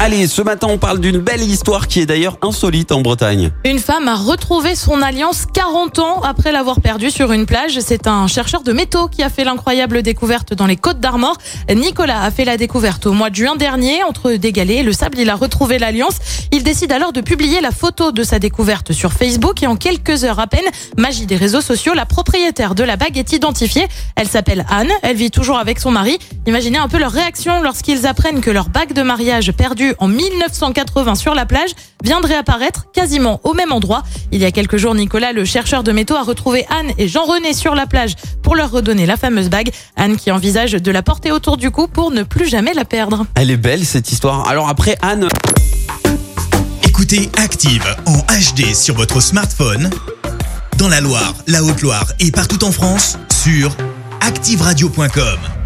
Allez, ce matin, on parle d'une belle histoire qui est d'ailleurs insolite en Bretagne. Une femme a retrouvé son alliance 40 ans après l'avoir perdue sur une plage. C'est un chercheur de métaux qui a fait l'incroyable découverte dans les Côtes d'Armor. Nicolas a fait la découverte au mois de juin dernier. Entre des galets et le sable, il a retrouvé l'alliance. Il décide alors de publier la photo de sa découverte sur Facebook et en quelques heures à peine, magie des réseaux sociaux, la propriétaire de la bague est identifiée. Elle s'appelle Anne. Elle vit toujours avec son mari. Imaginez un peu leur réaction lorsqu'ils apprennent que leur bague de mariage perdue en 1980 sur la plage viendrait apparaître quasiment au même endroit. Il y a quelques jours, Nicolas, le chercheur de métaux, a retrouvé Anne et Jean-René sur la plage pour leur redonner la fameuse bague. Anne qui envisage de la porter autour du cou pour ne plus jamais la perdre. Elle est belle cette histoire. Alors après, Anne, Écoutez Active en HD sur votre smartphone, dans la Loire, la Haute-Loire et partout en France, sur activeradio.com.